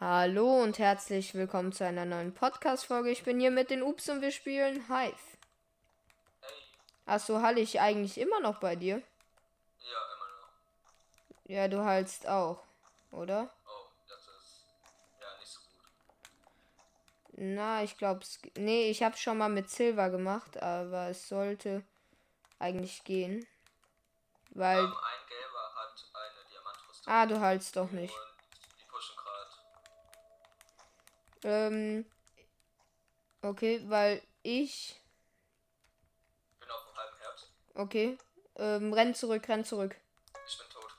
Hallo und herzlich willkommen zu einer neuen Podcast-Folge. Ich bin hier mit den Ups und wir spielen Hive. Hey, Achso, halte ich eigentlich immer noch bei dir? ja, immer noch. Ja, du hältst auch, oder? Oh, das ist ja nicht so gut. Na, ich glaube, nee, ich habe schon mal mit Silver gemacht, aber es sollte eigentlich gehen. Weil, Ähm, ein Gelber hat eine Diamantrüstung. ah, du hältst doch nicht. Und Ähm, okay, weil ich, Bin auf dem halben Herz. okay, ähm, renn zurück, renn zurück. Ich bin tot.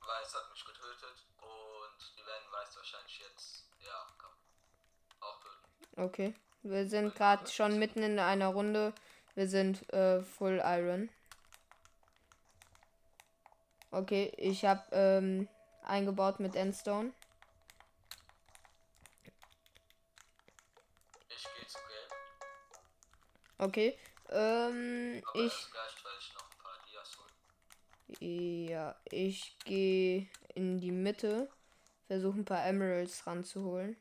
Weiß hat mich getötet und die werden Weiß wahrscheinlich jetzt, ja, komm, auch töten. Okay. Wir sind gerade schon mitten in einer Runde. Wir sind äh, Full Iron. Okay, ich habe ähm, eingebaut mit Endstone. Okay. Ähm, Aber ich. ich noch ein paar Dias hol. Ja, ich gehe in die Mitte. Versuche ein paar Emeralds ranzuholen.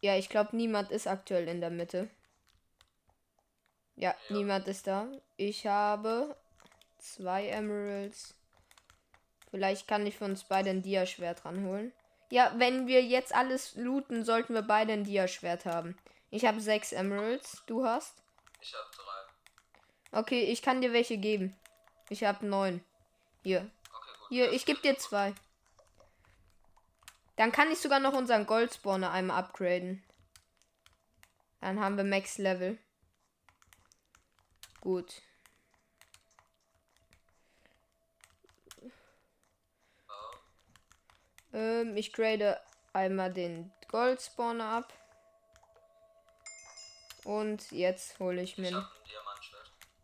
Ja, ich glaube, niemand ist aktuell in der Mitte. Ja, niemand ist da. Ich habe zwei Emeralds. Vielleicht kann ich für uns beide ein Dia-Schwert ranholen. Ja, wenn wir jetzt alles looten, sollten wir beide ein Dia-Schwert haben. Ich habe sechs Emeralds. Du hast? Ich habe drei. Okay, ich kann dir welche geben. Ich habe neun. Hier. Okay, gut. Hier, ich gebe dir zwei. Dann kann ich sogar noch unseren Goldspawner einmal upgraden. Dann haben wir Max Level. Gut. Ähm, ich grade einmal den Goldspawner ab. Und jetzt hole ich Ich mir.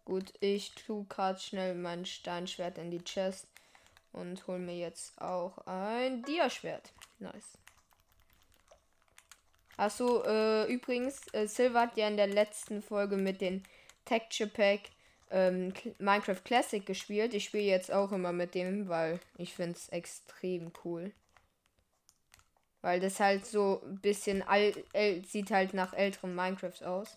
Gut, ich tue gerade schnell mein Steinschwert in die Chest und hol mir jetzt auch ein Dia-Schwert. Nice. Achso, äh, übrigens, äh, Silver hat ja in der letzten Folge mit den Texture Pack ähm, Minecraft Classic gespielt. Ich spiele jetzt auch immer mit dem, weil ich finde es extrem cool. Weil das halt so ein bisschen alt, äl- sieht halt nach älteren Minecraft aus.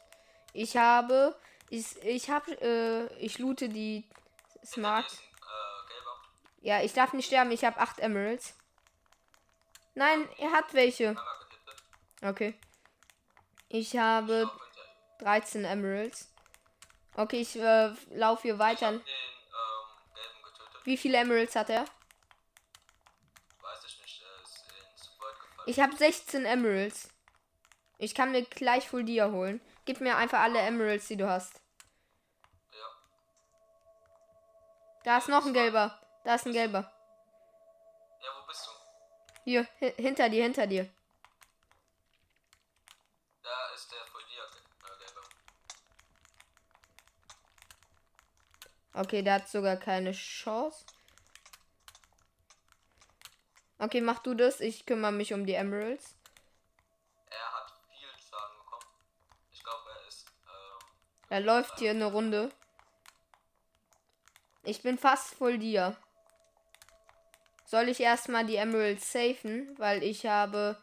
Ich habe, ich, ich habe, äh, ich loote die Smart. Äh. Ja, ich darf nicht sterben, ich habe 8 Emeralds. Nein, er hat welche. Okay. Ich habe Auch hinter ihm. 13 Emeralds. Okay, ich äh, laufe hier weiter. ähm. Wie viele Emeralds hat er? Weiß ich nicht, er ist ins Void gefallen. Ich habe 16 Emeralds. Ich kann mir gleich Full Dia holen. Gib mir einfach alle Emeralds, die du hast. ja. Da ist noch ein gelber. Da ist ein gelber. ja, wo bist du? Hier, hi hinter dir, hinter dir. Da ist der Foldier äh, Gelbe. Okay, der hat sogar keine Chance. Okay, mach du das. Ich kümmere mich um die Emeralds. Er hat viel Schaden bekommen. Ich glaube, er ist. Ähm, Er läuft hier eine Runde. Ich bin fast voll dir. Soll ich erstmal die Emeralds safen? Weil ich habe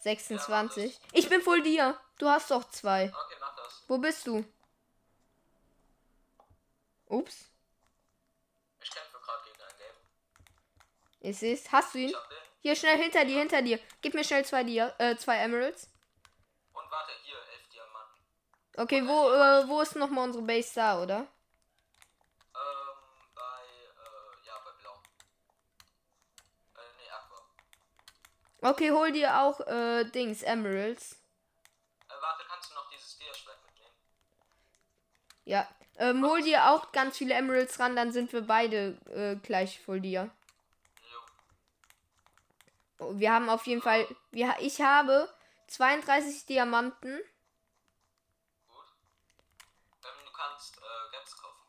26. Ich bin voll dir. Du hast doch zwei. okay, mach das. Wo bist du? Ups. Ich kämpfe gerade gegen einen Gelben. Ich seh's. Hast du ihn? Hab den. Hier, schnell hinter dir, hinter dir. Gib mir schnell zwei Dia äh, zwei Emeralds. Und warte, hier, elf Diamanten. Okay, wo, äh, wo ist nochmal unsere Base da, oder? Ähm, bei. Äh, ja, bei Blau. Äh, nee, Aqua. Okay, hol dir auch, äh, Dings, Emeralds. Äh, warte, kannst du noch dieses Dia-Schwert mitnehmen? Ja. Ähm, hol dir auch ganz viele Emeralds ran, dann sind wir beide äh, gleich voll dir. Wir haben auf jeden Fall. Wir, ich habe 32 Diamanten. Gut. Ähm, du kannst äh, Gaps kaufen.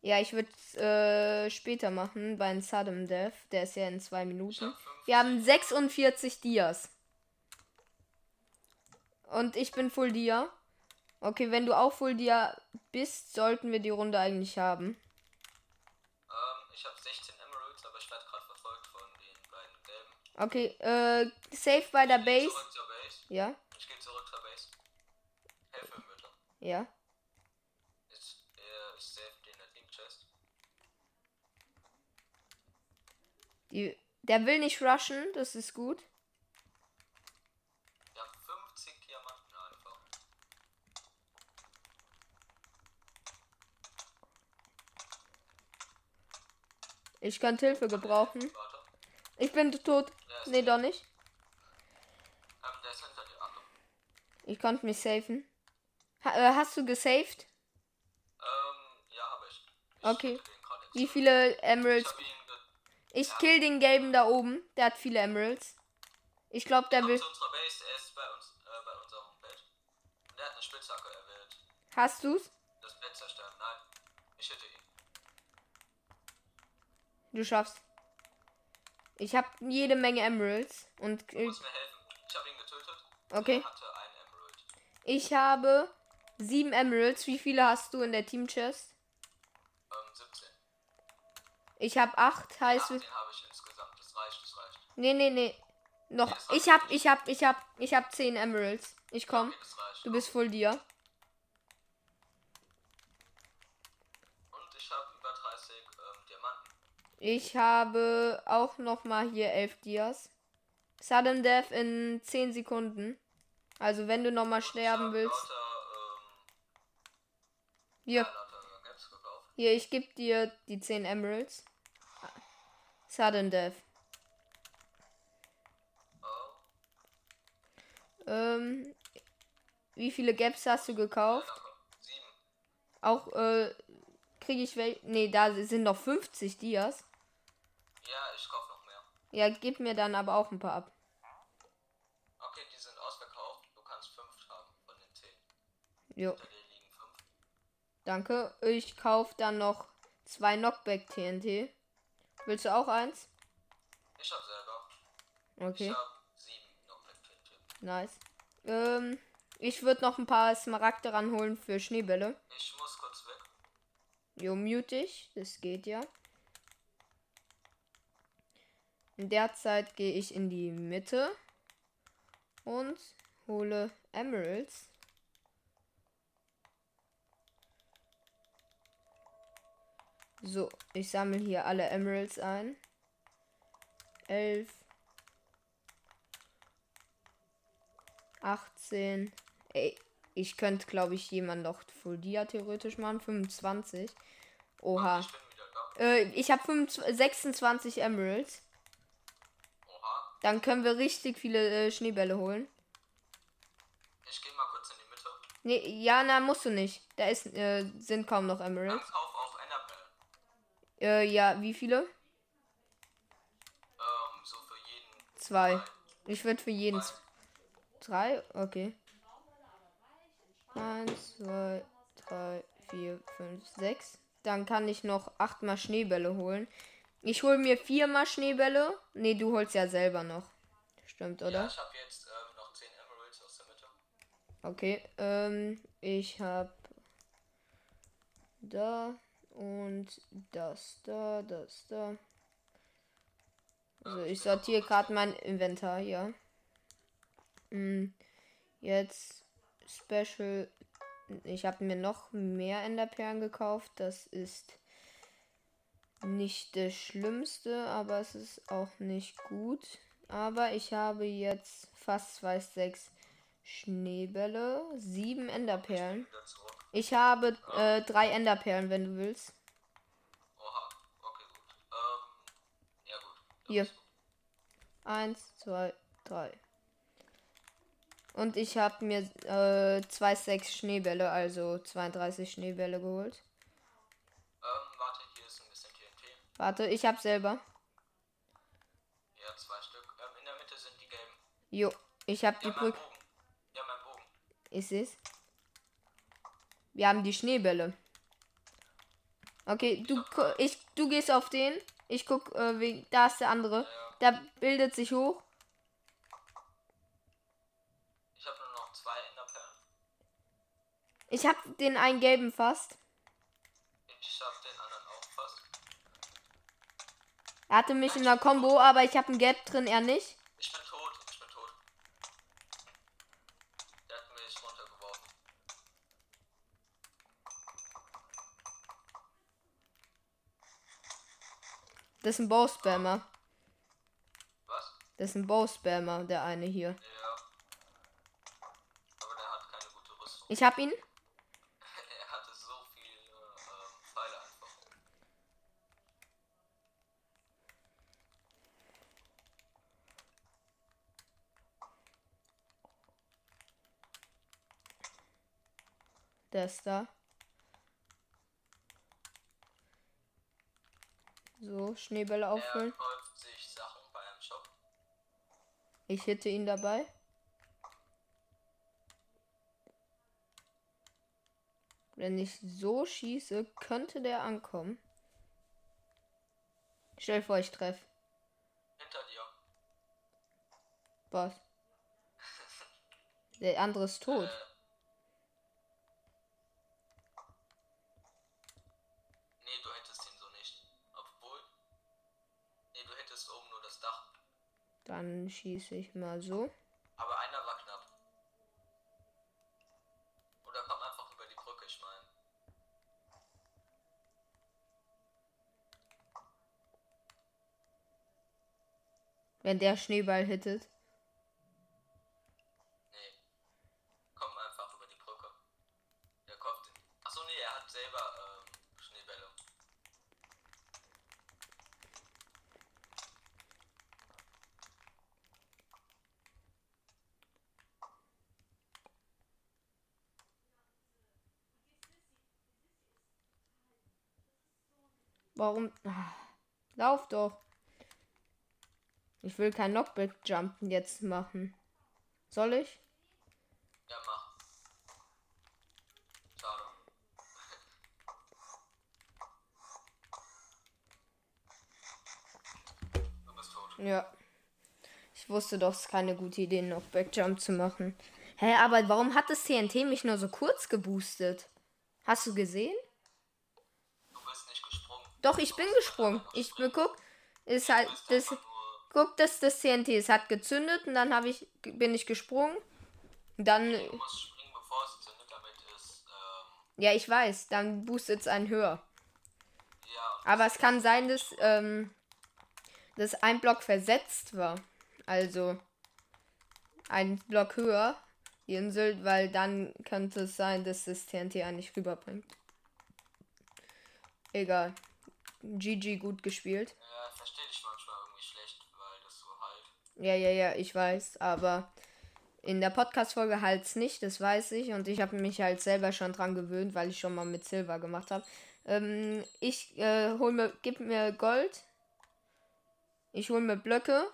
Ja, ich würde äh, später machen bei einem Sudden Death. Der ist ja in zwei Minuten. hab. Wir haben 46 Dias. Und ich bin Full Dia. Okay, wenn du auch Full Dia bist, sollten wir die Runde eigentlich haben. Ähm, ich habe 16 Emeralds, aber ich werde gerade verfolgt von den beiden gelben. Okay, äh, safe bei der geh Base. Base. Ja, Ich gehe zurück zur Base. Helf mir bitte. ja. Ich, äh, ich save den in der Team Chest. Die, der will nicht rushen, das ist gut. Haben 50 Diamanten einfach. Ich könnte Hilfe gebrauchen. Ich bin tot. Der Nee, doch nicht. ähm, der ist hinter dir. Ich konnte mich safen. Ha, äh, hast du gesaved? Ähm, ja, habe ich. ich. Okay. Wie viele Ich Emeralds? ge Ich kill den gelben da oben. Der hat viele Emeralds. Ich glaube, der will. Base, er ist bei uns, äh, bei unserem Bett. Und er hat eine Spitzhacke, er will Hast du's? das Bett zerstören. Nein, ich hätte ihn. Du schaffst. Ich habe jede Menge Emeralds und Du äh, musst mir helfen. Ich habe ihn getötet. okay. Ich habe sieben Emeralds. Wie viele hast du in der Team Chest? Ähm, 17. Ich habe acht. Heißt, 18 habe ich insgesamt. Das reicht, das reicht. nee, nee, nee. Noch. Ich hab, ich hab, ich hab, ich hab zehn Emeralds. Ich komm. Okay. Du bist voll dir. Und ich habe über 30 ähm, Diamanten. Ich habe auch noch mal hier elf Dias. Sudden Death in 10 Sekunden. Also wenn du noch mal Ich sterben willst. Lauter, ähm, Hier, hier, ich geb dir die 10 Emeralds. Sudden Death. Oh, Ähm, wie viele Gaps hast du gekauft? danke. 7. Auch, äh, kriege ich wel. Nee, da sind noch 50 Dias. Ja, ich kaufe noch mehr. Ja, gib mir dann aber auch ein paar ab. Okay, die sind ausverkauft. Du kannst 5 haben von den 10. Jo, Hinter dir liegen 5. danke. Ich kauf dann noch zwei Knockback TNT. Willst du auch eins? Ich habe selber. Okay. Ich 7 noch mit TNT. Nice. Ähm, ich würde noch ein paar Smaragde ranholen für Schneebälle. Ich muss kurz weg. Jo, mute ich. Das geht ja. In der Zeit gehe ich in die Mitte und hole Emeralds. So, ich sammle hier alle Emeralds ein. Elf. 18. Ey, ich könnte, glaube ich, jemand noch Full Dia theoretisch machen. 25. Oha. Äh, ich habe 26 Emeralds. Dann können wir richtig viele äh, Schneebälle holen. Ich gehe mal kurz in die Mitte. Nee, ja, na, musst du nicht. Da ist, äh, sind kaum noch Dann Emeralds. kauf auch. Äh, ja, wie viele? Ähm, so für jeden. Zwei. Ich würde für jeden Zwei. drei. Okay. Eins, zwei, drei, vier, fünf, sechs. Dann kann ich noch achtmal Schneebälle holen. Ich hole mir viermal Schneebälle. Nee, du holst ja selber noch. Stimmt, Ja, oder? ich habe jetzt ähm, noch 10 Emeralds aus der Mitte. Okay, ähm, ich hab da und das da, das da. Also ich sortiere gerade mein Inventar, ja. Mm, Jetzt Special. Ich habe mir noch mehr Enderperlen gekauft. Das ist nicht das Schlimmste, aber es ist auch nicht gut. Aber ich habe jetzt fast zwei Stacks Schneebälle, sieben Enderperlen. Wieder zurück. Ich habe äh, drei Enderperlen, wenn du willst. Oha. Okay, gut. Ähm, ja gut. Hier. Eins, zwei, drei. Und ich habe mir äh, Schneebälle, also 32 Schneebälle geholt. Ähm, warte, hier ist ein bisschen TNT. Warte, ich habe selber. Ja, zwei Stück. Ähm, in der Mitte sind die gelben. Jo, ich die Ja, mein Brücke. Ja, mein Bogen. Ich seh's. Wir haben die Schneebälle. Okay, du, ich, du gehst auf den. Ich guck, äh, wegen, da ist der andere. Ja, Der bildet sich hoch. ich habe nur noch zwei Enderperlen. Ich habe den einen gelben fast. Ich habe den anderen auch fast. Er hatte mich in der Combo, aber ich habe ein Gap drin, er nicht. Ich bin tot, ich bin tot. Der hat mich runtergeworfen. Das ist ein Bow-Spammer. Was? Das ist ein Bow-Spammer, der eine hier. Ja. Aber der hat keine gute Rüstung. Ich hab ihn. Er hatte so viele ähm, Pfeile einfach. Der ist da. So, Schneebälle auffüllen. Ich hitte ihn dabei. Wenn ich so schieße, könnte der ankommen. Stell vor, ich treffe. Hinter dir. Was? Der andere ist tot. Äh, nee, du hättest ihn so nicht. Obwohl. Nee, du hättest oben nur das Dach. Dann schieße ich mal so. Aber einer war knapp. Oder komm einfach über die Brücke, ich meine. Wenn der Schneeball hittet. Nee. Komm einfach über die Brücke. Der kommt. Achso, nee, er hat selber ähm, Schneebälle. Warum? Ah, lauf doch. Ich will kein Knockback-Jumpen jetzt machen. Soll ich? Ja, mach. Schade. du bist tot. Ja. Ich wusste doch, es ist keine gute Idee, einen Knockback-Jump zu machen. Hä, aber warum hat das TNT mich nur so kurz geboostet? Hast du gesehen? Du bist nicht gesprungen. Doch, ich bin gesprungen. Ich guck, ist halt das. Guck, das das TNT. Es hat gezündet und dann habe ich bin ich gesprungen. Dann Du musst springen, bevor es zündet, damit es. Ähm, ja, ich weiß, dann boostet es einen höher. ja, Aber es kann sein, dass ähm, dass ein Block versetzt war. Also ein Block höher die Insel, weil dann könnte es sein, dass das TNT eigentlich rüberbringt. Egal. GG gut gespielt. Ja, ich verstehe dich manchmal irgendwie schlecht, weil das so halt. Ja, ja, ja, ich weiß, aber in der Podcast-Folge halt's nicht, das weiß ich. Und ich habe mich halt selber schon dran gewöhnt, weil ich schon mal mit Silber gemacht habe. Ähm, ich äh, hol mir, gib mir Gold. Ich hol mir Blöcke,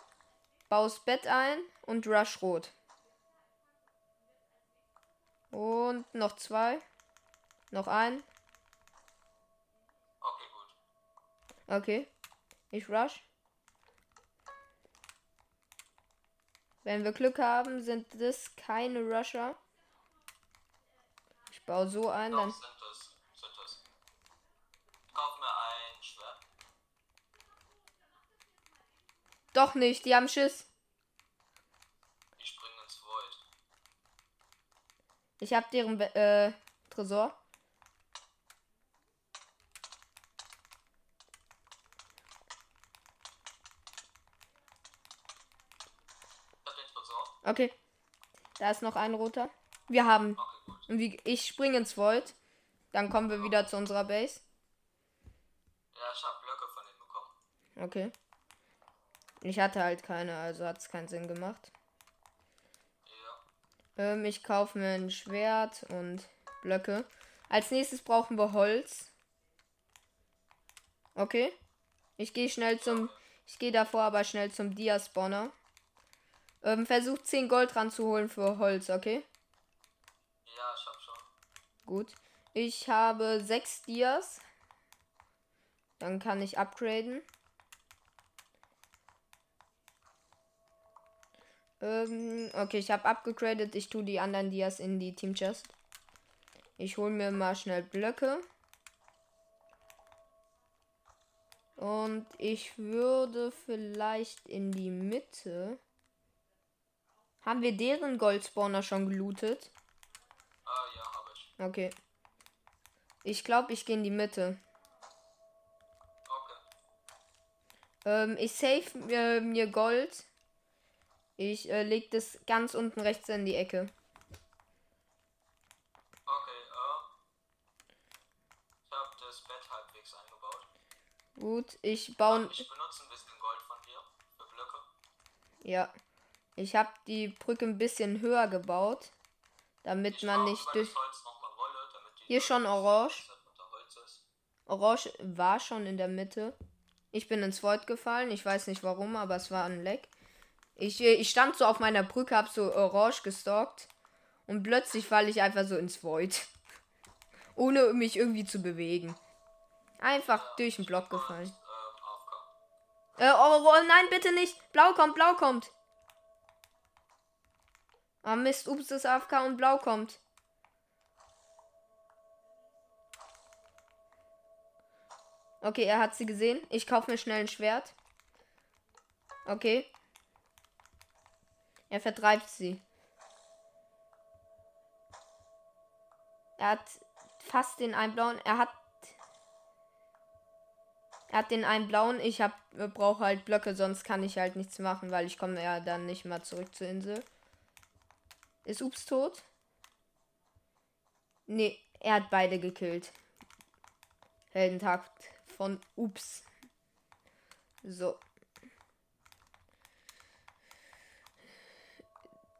baue das Bett ein und Rush Rot. Und noch zwei. Noch ein. Okay. Ich rush. Wenn wir Glück haben, sind das keine Rusher. Ich baue so ein, Doch, dann. Doch nicht, die haben Schiss. Die springen ins Void. Ich hab deren äh, Tresor. Ich hab den Tresor. Okay. Da ist noch ein roter. Wir haben. Okay, ich springe ins Void. Dann kommen wir wieder zu unserer Base. Ja, ich hab Blöcke von ihm bekommen. Okay. Ich hatte halt keine, also hat es keinen Sinn gemacht. Ja. Ähm, ich kaufe mir ein Schwert und Blöcke. Als nächstes brauchen wir Holz. Okay. Ich gehe schnell zum. Ich gehe davor aber schnell zum Dia-Spawner. Ähm, versuch 10 Gold ranzuholen für Holz, okay? Ja, ich hab schon. Gut. Ich habe 6 Dias. Dann kann ich upgraden. Ähm, okay, ich habe abgegradet. Ich tue die anderen Dias in die Team Chest. Ich hole mir mal schnell Blöcke. Und ich würde vielleicht in die Mitte. Haben wir deren Goldspawner schon gelootet? Ah, ja, habe ich. Okay. Ich glaube, ich gehe in die Mitte. Okay. Ähm, ich save äh, mir Gold. Ich äh, leg das ganz unten rechts in die Ecke. Okay, äh. Ich habe das Bett halbwegs eingebaut. Gut, ich baue. Ich benutze ein bisschen Gold von dir für Blöcke. Ja. Ich habe die Brücke ein bisschen höher gebaut. Damit Ich man nicht durch. Wolle, Hier schon orange. Orange war schon in der Mitte. Ich bin ins Void gefallen. Ich weiß nicht warum, aber es war ein Leck. Ich, äh, ich stand so auf meiner Brücke, hab so orange gestalkt. Und plötzlich falle ich einfach so ins Void. Ohne mich irgendwie zu bewegen. Einfach durch den Block gefallen. AFK. Äh, oh, oh, nein, bitte nicht. Blau kommt, blau kommt. Ah, Mist, ups, das AFK und blau kommt. Okay, er hat sie gesehen. Ich kaufe mir schnell ein Schwert. Okay. Er vertreibt sie. Er hat fast den einen blauen. Er hat. Er hat den einen blauen. Ich brauche halt Blöcke, sonst kann ich halt nichts machen, weil ich komme ja dann nicht mal zurück zur Insel. Ist Ups tot? Nee, er hat beide gekillt. Heldentag von Ups. So.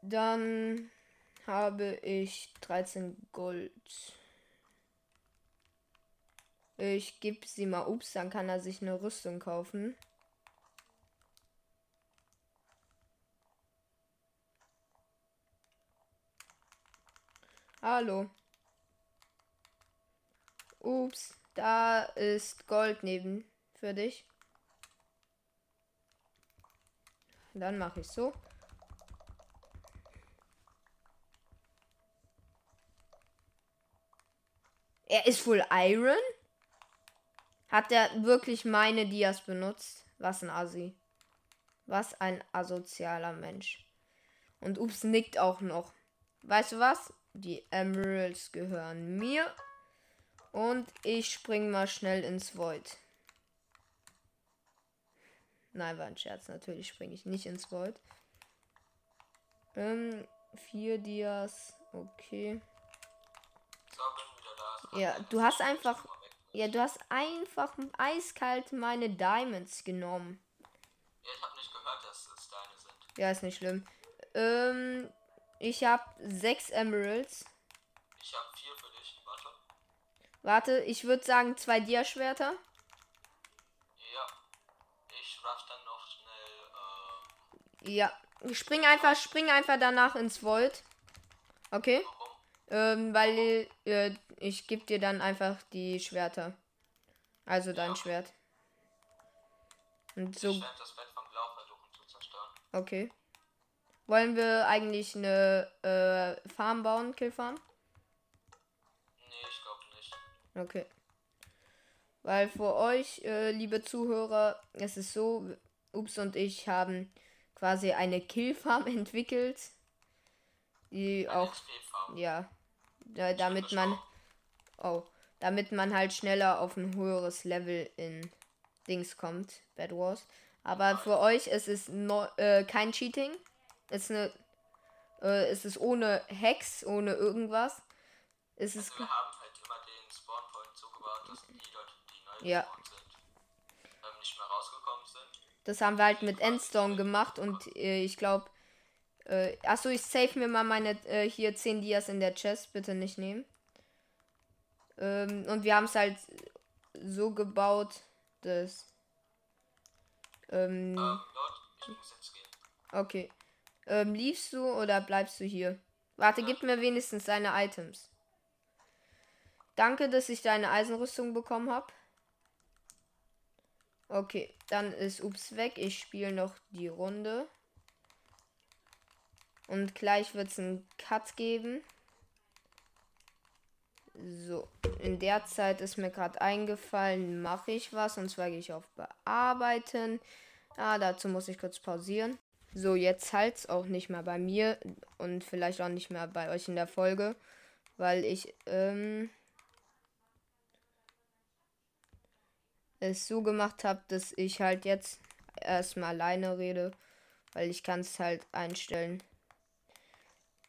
Dann habe ich 13 Gold. Ich gebe sie mal Ups, dann kann er sich eine Rüstung kaufen. Hallo. Ups, da ist Gold neben für dich. Dann mache ich so. Er ist wohl Iron? Hat er wirklich meine Dias benutzt? Was ein Assi. Was ein asozialer Mensch. Und Ups nickt auch noch. Weißt du was? Die Emeralds gehören mir. Und ich spring mal schnell ins Void. Nein, war ein Scherz. Natürlich springe ich nicht ins Void. Ähm, vier Dias. Okay. Ja, du hast einfach. Ja, du hast einfach eiskalt meine Diamonds genommen. Ja, ich habe nicht gehört, dass es deine sind. Ja, ist nicht schlimm. Ähm, ich habe sechs Emeralds. Ich habe vier für dich. Warte. Warte, ich würde sagen zwei Dia-Schwerter. Ja. Ich rush dann noch schnell. Äh, Ja, spring einfach, spring einfach danach ins Void. Okay? warum? Ähm, weil äh, ich gebe dir dann einfach die Schwerter. Also dein Schwert. Und so, Ich werde das Bett vom Blau versuchen zu zerstören. okay. Wollen wir eigentlich eine äh, Farm bauen, Killfarm? Nee, ich glaube nicht. Okay. Weil für euch, äh, liebe Zuhörer, es ist so, Ups und ich haben quasi eine Killfarm entwickelt, die Eine auch, ja, da, damit man, oh, damit man halt schneller auf ein höheres Level in Dings kommt, Bad Wars. Aber für euch ist es no, äh, kein Cheating. Es ist eine, äh, es ist ohne Hacks, ohne irgendwas. Es ist, Also wir haben halt immer den Spawnpoint so gebaut, dass die Leute, die neu Ja. sind, ähm, nicht mehr rausgekommen sind. Das haben wir halt mit Endstone gemacht und äh, ich glaube. Äh, achso, ich save mir mal meine äh, hier 10 Dias in der Chest, bitte nicht nehmen. Ähm, und wir haben es halt so gebaut, dass. Ähm, Ähm, Lord, ich muss jetzt gehen. okay. Ähm, liefst du oder bleibst du hier? Warte, gib mir wenigstens deine Items. Danke, dass ich deine Eisenrüstung bekommen habe. Okay, dann ist Ups weg. Ich spiele noch die Runde. Und gleich wird es einen Cut geben. So, in der Zeit ist mir gerade eingefallen, mache ich was. Und zwar gehe ich auf Bearbeiten. Ah, dazu muss ich kurz pausieren. So, jetzt halt es auch nicht mehr bei mir und vielleicht auch nicht mehr bei euch in der Folge, weil ich ähm, es so gemacht habe, dass ich halt jetzt erstmal alleine rede, weil ich kann es halt einstellen,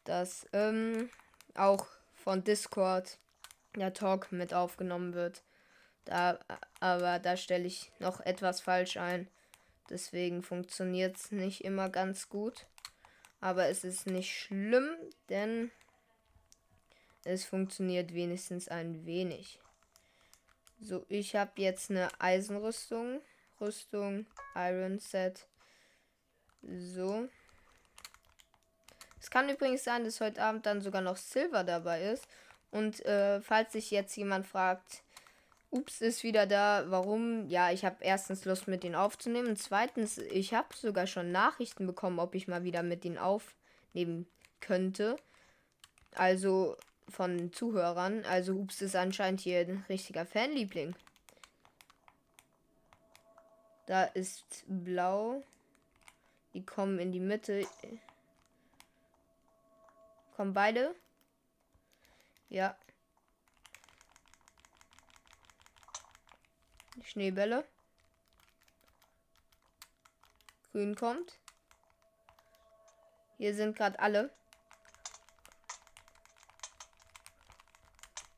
dass ähm, auch von Discord der Talk mit aufgenommen wird. Da, aber da stelle ich noch etwas falsch ein. Deswegen funktioniert es nicht immer ganz gut. Aber es ist nicht schlimm, denn es funktioniert wenigstens ein wenig. So, ich habe jetzt eine Eisenrüstung. Rüstung, Iron Set. So. Es kann übrigens sein, dass heute Abend dann sogar noch Silver dabei ist. Und äh, falls sich jetzt jemand fragt, Ups ist wieder da. Warum? Ja, ich habe erstens Lust mit ihnen aufzunehmen. Und zweitens, ich habe sogar schon Nachrichten bekommen, ob ich mal wieder mit ihnen aufnehmen könnte. Also von Zuhörern. Also Ups ist anscheinend hier ein richtiger Fanliebling. Da ist blau. Die kommen in die Mitte. Kommen beide? Ja. Schneebälle. Grün kommt. Hier sind gerade alle.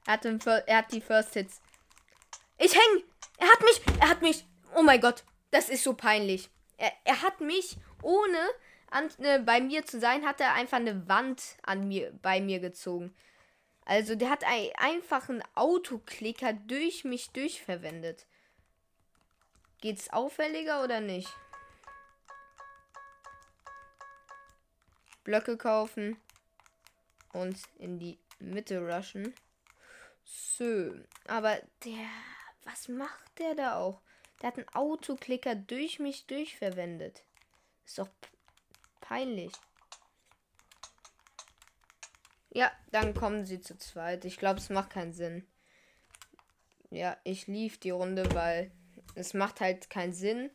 Er hat, er hat die First Hits. Ich häng! Er hat mich! Er hat mich! Oh mein Gott! Das ist so peinlich. Er, er hat mich, ohne an, äh, bei mir zu sein, hat er einfach eine Wand an mir, bei mir gezogen. Also der hat ein, einfach einen Autoklicker durch mich durchverwendet. Geht's auffälliger oder nicht? Blöcke kaufen und in die Mitte rushen. So, aber der, was macht der da auch? Der hat einen Autoklicker durch mich durchverwendet. Ist doch peinlich. Ja, dann kommen sie zu zweit. Ich glaube, es macht keinen Sinn. Ja, ich lief die Runde, weil es macht halt keinen Sinn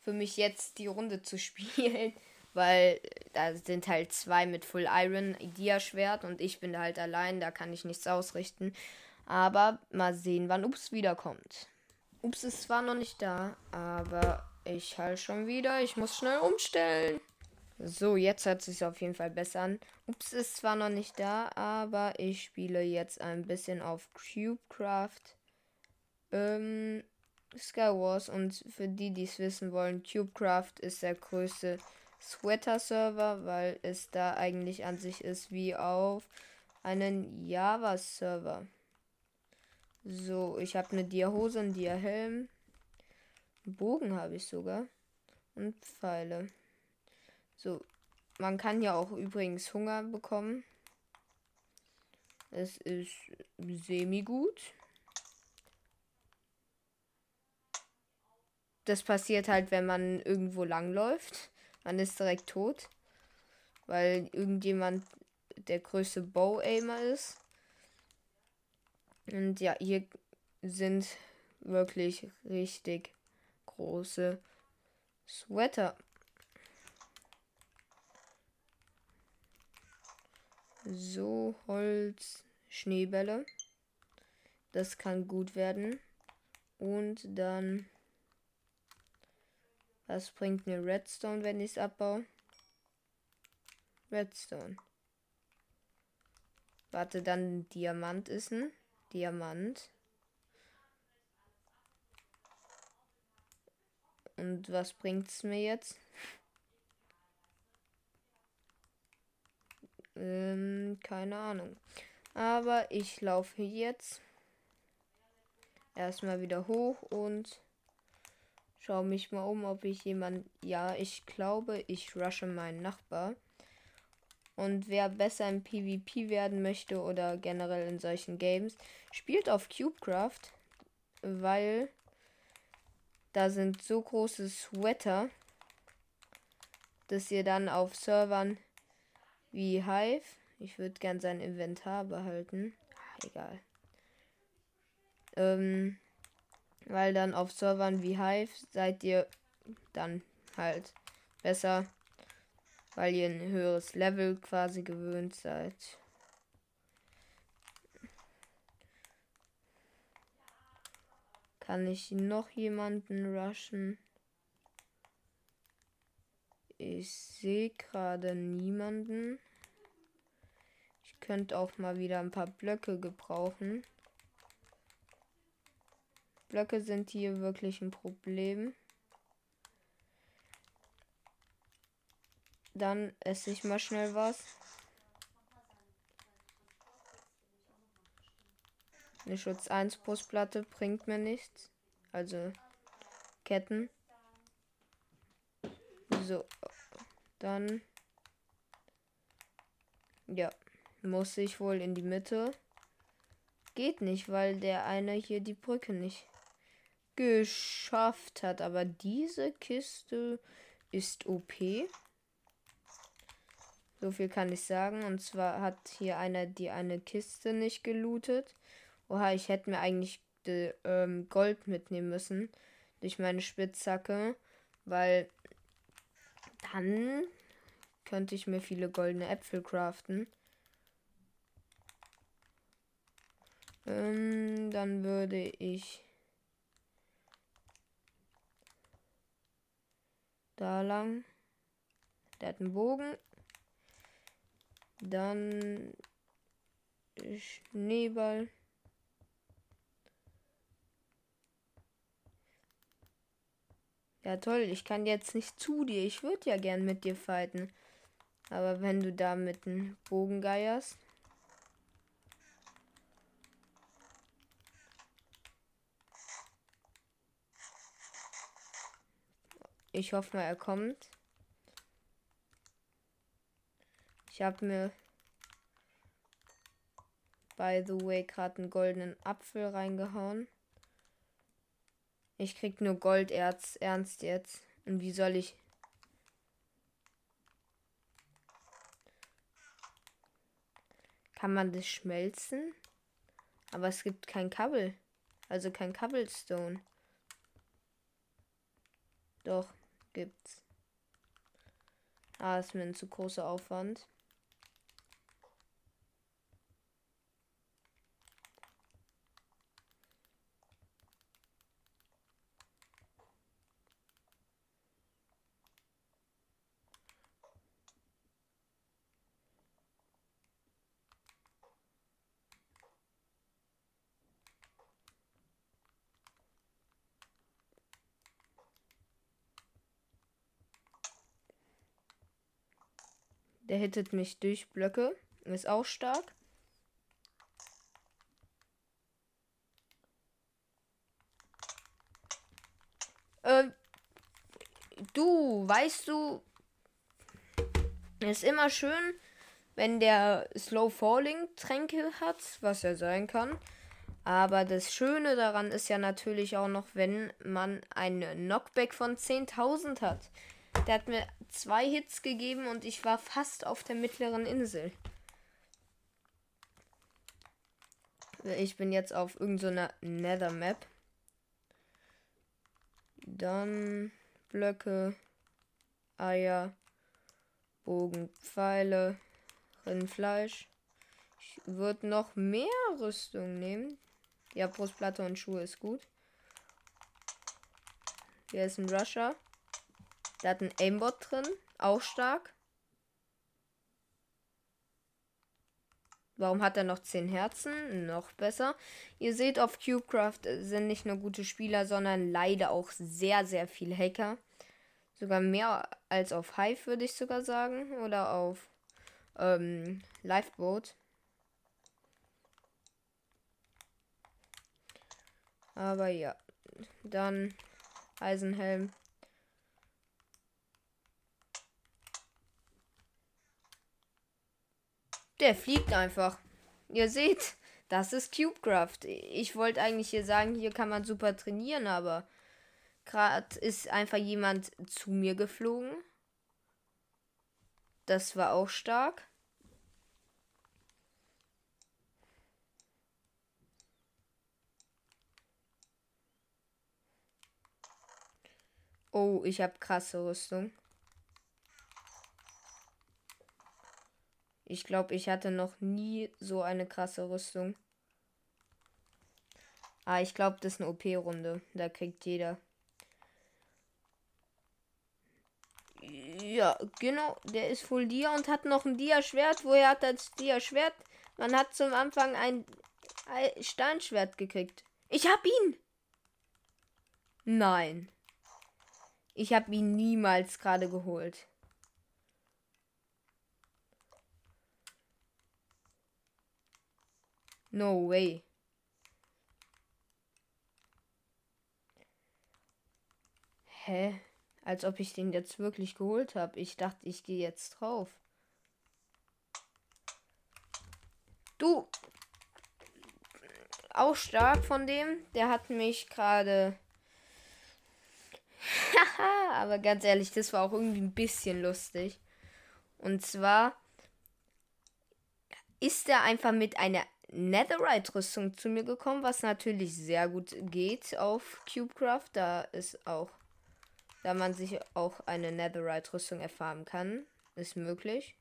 für mich jetzt die Runde zu spielen, weil da sind halt zwei mit Full Iron Dia-Schwert und ich bin da halt allein, da kann ich nichts ausrichten. Aber mal sehen, wann Ups wiederkommt. Ups ist zwar noch nicht da, aber ich halt schon wieder. Ich muss schnell umstellen. So, jetzt hört sich auf jeden Fall besser an. Ups ist zwar noch nicht da, aber ich spiele jetzt ein bisschen auf Cubecraft. Ähm, Skywars und für die, die es wissen wollen, Cubecraft ist der größte Sweater-Server, weil es da eigentlich an sich ist wie auf einen Java-Server. So, ich habe eine Dia-Hose, einen Dia-Helm. Bogen habe ich sogar. Und Pfeile. So, man kann ja auch übrigens Hunger bekommen. Es ist semi das passiert halt, wenn man irgendwo langläuft. Man ist direkt tot. Weil irgendjemand der größte Bow-Aimer ist. Und ja, hier sind wirklich richtig große Sweater. So, Holz, Schneebälle. Das kann gut werden. Und dann was bringt mir Redstone, wenn ich es abbaue? Redstone. Warte, dann Diamant ist ein Diamant. Und was bringt es mir jetzt? ähm, keine Ahnung. Aber ich laufe jetzt erstmal wieder hoch und Schau mich mal um, ob ich jemand. Ja, ich glaube, ich rushe meinen Nachbar. Und wer besser im PvP werden möchte oder generell in solchen Games, spielt auf Cubecraft, weil da sind so große Sweater, dass ihr dann auf Servern wie Hive, ich würde gern sein Inventar behalten, egal, Ähm, weil dann auf Servern wie Hive seid ihr dann halt besser, weil ihr ein höheres Level quasi gewöhnt seid. Kann ich noch jemanden rushen? Ich sehe gerade niemanden. Ich könnte auch mal wieder ein paar Blöcke gebrauchen. Blöcke sind hier wirklich ein Problem. Dann esse ich mal schnell was. Eine Schutz 1 Brustplatte bringt mir nichts. Also Ketten. So. Dann. Ja. Muss ich wohl in die Mitte. Geht nicht, weil der eine hier die Brücke nicht geschafft hat. Aber diese Kiste ist OP. So viel kann ich sagen. Und zwar hat hier einer die eine Kiste nicht gelootet. Oha, ich hätte mir eigentlich ähm, Gold mitnehmen müssen. Durch meine Spitzhacke. Weil dann könnte ich mir viele goldene Äpfel craften. Ähm, dann würde ich da lang. Der hat einen Bogen. Dann Schneeball. Ja toll, ich kann jetzt nicht zu dir. Ich würde ja gern mit dir fighten. Aber wenn du da mit einem Bogen geierst. Ich hoffe mal, er kommt. Ich habe mir by the way gerade einen goldenen Apfel reingehauen. Ich krieg nur Golderz. Ernst jetzt. Und wie soll ich. Kann man das schmelzen? Aber es gibt kein Kabel. Also kein Cobblestone. Doch, gibt's. Ah, ist mir ein zu großer Aufwand. Der hittet mich durch Blöcke. Ist auch stark. Äh, du, weißt du, ist immer schön, wenn der Slow Falling Tränke hat, was er sein kann. Aber das Schöne daran ist ja natürlich auch noch, wenn man einen Knockback von 10.000 hat. Der hat mir zwei Hits gegeben und ich war fast auf der mittleren Insel. Ich bin jetzt auf irgendeiner so Nether Map. Dann Blöcke, Eier, Bogen, Pfeile, Rindfleisch. Ich würde noch mehr Rüstung nehmen. Ja, Brustplatte und Schuhe ist gut. Hier ist ein Rusher. Der hat einen Aimbot drin. Auch stark. Warum hat er noch 10 Herzen? Noch besser. Ihr seht, auf CubeCraft sind nicht nur gute Spieler, sondern leider auch sehr, sehr viele Hacker. Sogar mehr als auf Hive, würde ich sogar sagen. Oder auf ähm, Lifeboat. Aber ja. Dann Eisenhelm. Der fliegt einfach. Ihr seht, das ist Cubecraft. Ich wollte eigentlich hier sagen, hier kann man super trainieren, aber gerade ist einfach jemand zu mir geflogen. Das war auch stark. Oh, ich habe krasse Rüstung. Ich glaube, ich hatte noch nie so eine krasse Rüstung. Ah, ich glaube, das ist eine OP-Runde. Da kriegt jeder. Ja, genau. Der ist voll Dia und hat noch ein Dia-Schwert. Woher hat er das Dia-Schwert? Man hat zum Anfang ein, ein Steinschwert gekriegt. Ich hab ihn! Nein. Ich hab ihn niemals gerade geholt. No way. Hä? Als ob ich den jetzt wirklich geholt habe. Ich dachte, ich gehe jetzt drauf. Du. Auch stark von dem. Der hat mich gerade. Haha, aber ganz ehrlich, das war auch irgendwie ein bisschen lustig. Und zwar ist er einfach mit einer Netherite-Rüstung zu mir gekommen, was natürlich sehr gut geht auf Cubecraft. Da ist auch da man sich auch eine Netherite-Rüstung erfahren kann. Ist möglich.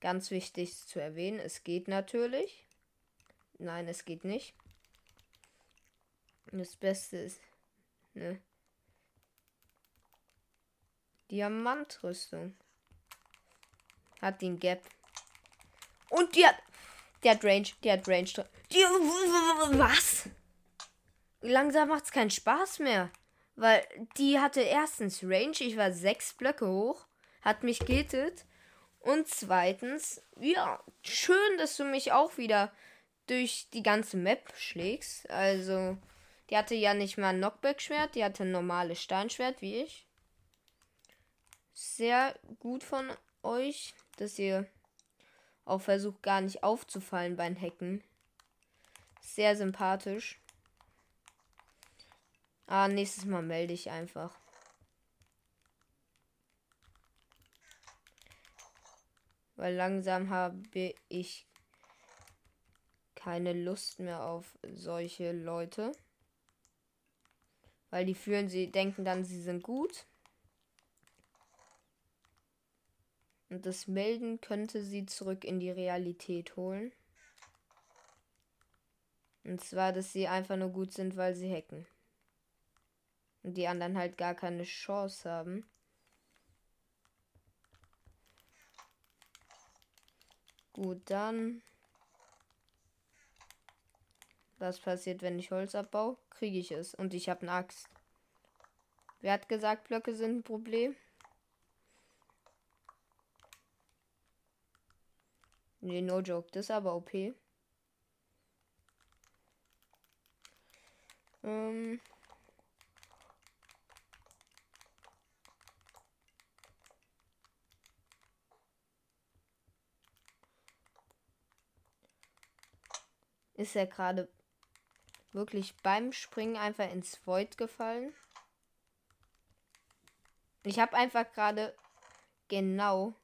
Ganz wichtig zu erwähnen, es geht natürlich. Nein, es geht nicht. Das Beste ist, ne? Diamantrüstung. Hat den Gap. Und die hat. Der hat Range. Der hat Range. Die, was? langsam macht es keinen Spaß mehr. Weil die hatte erstens Range, ich war sechs Blöcke hoch, hat mich gehittet. Und zweitens, ja, schön, dass du mich auch wieder durch die ganze Map schlägst. Also, die hatte ja nicht mal ein Knockback-Schwert, die hatte ein normales Steinschwert wie ich. Sehr gut von euch, dass ihr auch versucht, gar nicht aufzufallen beim Hacken. Sehr sympathisch. Ah, nächstes Mal melde ich einfach. Weil langsam habe ich keine Lust mehr auf solche Leute. Weil die fühlen, sie denken dann, sie sind gut. Und das Melden könnte sie zurück in die Realität holen. Und zwar, dass sie einfach nur gut sind, weil sie hacken. Und die anderen halt gar keine Chance haben. Gut, dann. Was passiert, wenn ich Holz abbaue? Kriege ich es. Und ich habe eine Axt. Wer hat gesagt, Blöcke sind ein Problem? Nee, no joke. Das ist aber OP. Ähm. ist er gerade wirklich beim Springen einfach ins Void gefallen. Ich habe einfach gerade genau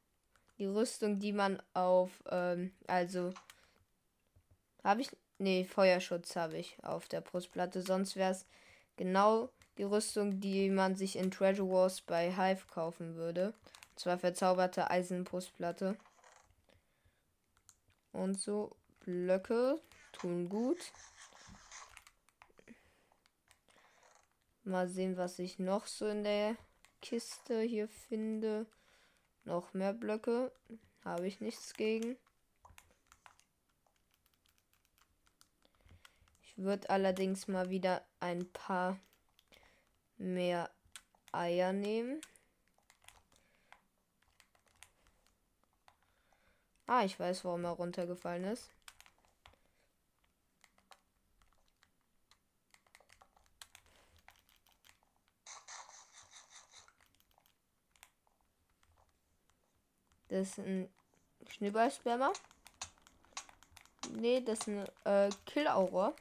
die Rüstung, die man auf, ähm, also habe ich, nee, Feuerschutz habe ich auf der Brustplatte. Sonst wäre es genau die Rüstung, die man sich in Treasure Wars bei Hive kaufen würde. Und zwar verzauberte Eisenbrustplatte. Und so Blöcke tun gut. Mal sehen, was ich noch so in der Kiste hier finde. Noch mehr Blöcke. Habe ich nichts gegen. Ich würde allerdings mal wieder ein paar mehr Eier nehmen. Ah, ich weiß, warum er runtergefallen ist. Das ist ein Schneeballspammer. Nee, das ist ein äh, Kill-Aura.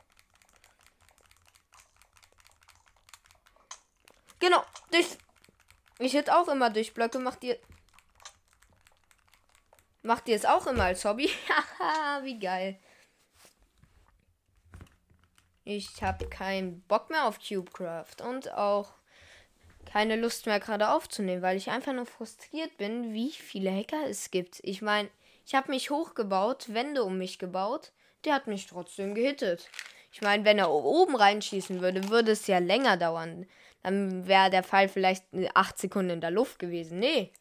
Genau, durch. Ich hätte auch immer durch Blöcke. Macht ihr. Macht ihr es auch immer als Hobby? Haha, wie geil. Ich habe keinen Bock mehr auf CubeCraft und auch keine Lust mehr gerade aufzunehmen, weil ich einfach nur frustriert bin, wie viele Hacker es gibt. Ich meine, ich habe mich hochgebaut, Wände um mich gebaut, der hat mich trotzdem gehittet. Ich meine, wenn er oben reinschießen würde, würde es ja länger dauern. Dann wäre der Fall vielleicht 8 Sekunden in der Luft gewesen. Nee.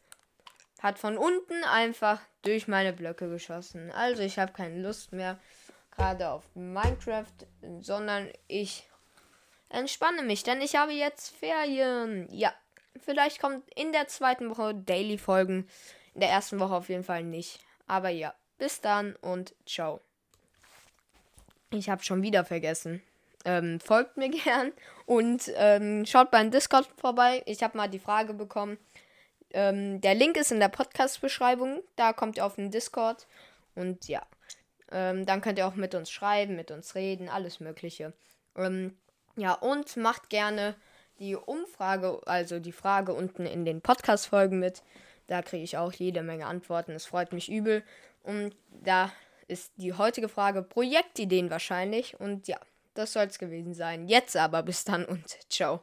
Hat von unten einfach durch meine Blöcke geschossen. Also ich habe keine Lust mehr gerade auf Minecraft, sondern ich entspanne mich, denn ich habe jetzt Ferien. Ja, vielleicht kommt in der zweiten Woche Daily Folgen. In der ersten Woche auf jeden Fall nicht. Aber ja, bis dann und ciao. Ich habe schon wieder vergessen. Ähm, folgt mir gern und ähm, schaut beim Discord vorbei. Ich habe mal die Frage bekommen. Ähm, der Link ist in der Podcast-Beschreibung. Da kommt ihr auf den Discord. Und ja, ähm, dann könnt ihr auch mit uns schreiben, mit uns reden, alles Mögliche. Ähm, ja, und macht gerne die Umfrage, also die Frage unten in den Podcast-Folgen mit. Da kriege ich auch jede Menge Antworten. Es freut mich übel. Und da ist die heutige Frage Projektideen wahrscheinlich. Und ja, das soll es gewesen sein. Jetzt aber bis dann und ciao.